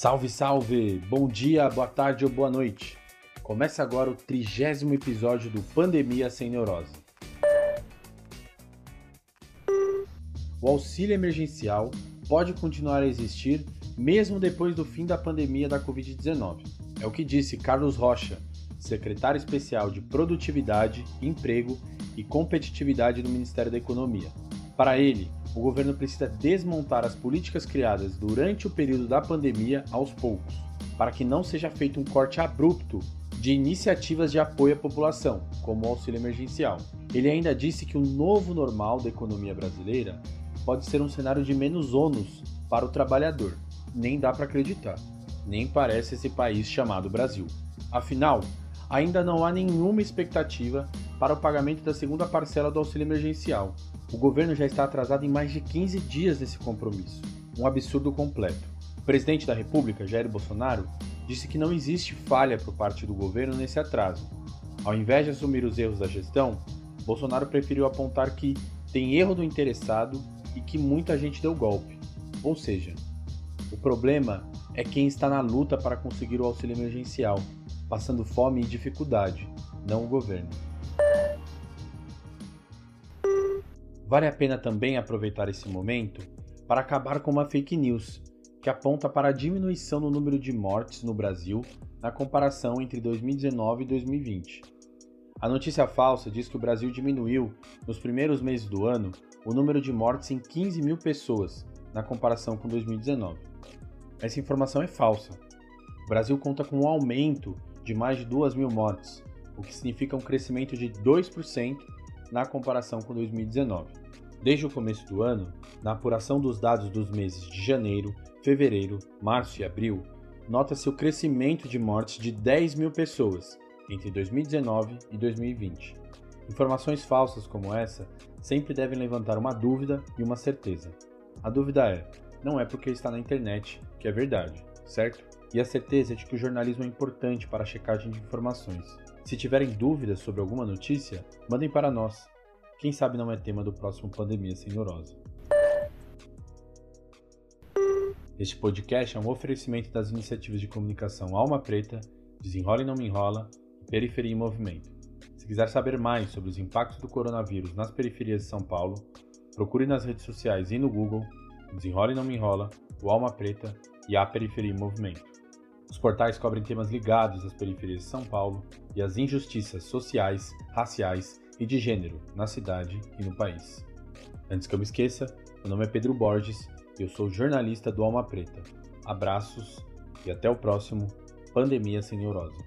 Salve, salve! Bom dia, boa tarde ou boa noite. Começa agora o trigésimo episódio do Pandemia Sem Neurose. O auxílio emergencial pode continuar a existir mesmo depois do fim da pandemia da Covid-19. É o que disse Carlos Rocha, secretário especial de Produtividade, Emprego e Competitividade do Ministério da Economia. Para ele, o governo precisa desmontar as políticas criadas durante o período da pandemia aos poucos, para que não seja feito um corte abrupto de iniciativas de apoio à população, como o auxílio emergencial. Ele ainda disse que o novo normal da economia brasileira pode ser um cenário de menos ônus para o trabalhador. Nem dá para acreditar. Nem parece esse país chamado Brasil. Afinal, ainda não há nenhuma expectativa para o pagamento da segunda parcela do auxílio emergencial. O governo já está atrasado em mais de 15 dias nesse compromisso. Um absurdo completo. O presidente da República, Jair Bolsonaro, disse que não existe falha por parte do governo nesse atraso. Ao invés de assumir os erros da gestão, Bolsonaro preferiu apontar que tem erro do interessado e que muita gente deu golpe. Ou seja, o problema é quem está na luta para conseguir o auxílio emergencial, passando fome e dificuldade, não o governo. Vale a pena também aproveitar esse momento para acabar com uma fake news que aponta para a diminuição no número de mortes no Brasil na comparação entre 2019 e 2020. A notícia falsa diz que o Brasil diminuiu, nos primeiros meses do ano, o número de mortes em 15 mil pessoas, na comparação com 2019. Essa informação é falsa. O Brasil conta com um aumento de mais de 2 mil mortes, o que significa um crescimento de 2% na comparação com 2019. Desde o começo do ano, na apuração dos dados dos meses de janeiro, fevereiro, março e abril, nota-se o crescimento de mortes de 10 mil pessoas entre 2019 e 2020. Informações falsas como essa sempre devem levantar uma dúvida e uma certeza. A dúvida é: não é porque está na internet que é verdade, certo? E a certeza é de que o jornalismo é importante para a checagem de informações. Se tiverem dúvidas sobre alguma notícia, mandem para nós. Quem sabe não é tema do próximo Pandemia Sem Neurose. Este podcast é um oferecimento das iniciativas de comunicação Alma Preta, Desenrola e Não Me Enrola e Periferia em Movimento. Se quiser saber mais sobre os impactos do coronavírus nas periferias de São Paulo, procure nas redes sociais e no Google Desenrola e Não Me Enrola, o Alma Preta e a Periferia em Movimento. Os portais cobrem temas ligados às periferias de São Paulo e às injustiças sociais, raciais e de gênero na cidade e no país. Antes que eu me esqueça, meu nome é Pedro Borges eu sou jornalista do Alma Preta. Abraços e até o próximo Pandemia Sem Neurose.